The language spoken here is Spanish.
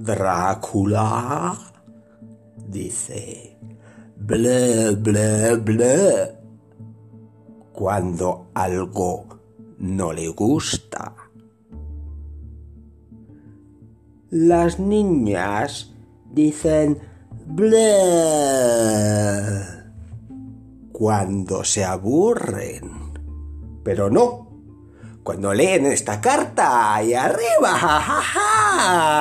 Drácula dice ble, ble, ble cuando algo no le gusta. Las niñas dicen ble cuando se aburren. Pero no, cuando leen esta carta ahí arriba, ja, ja, ja.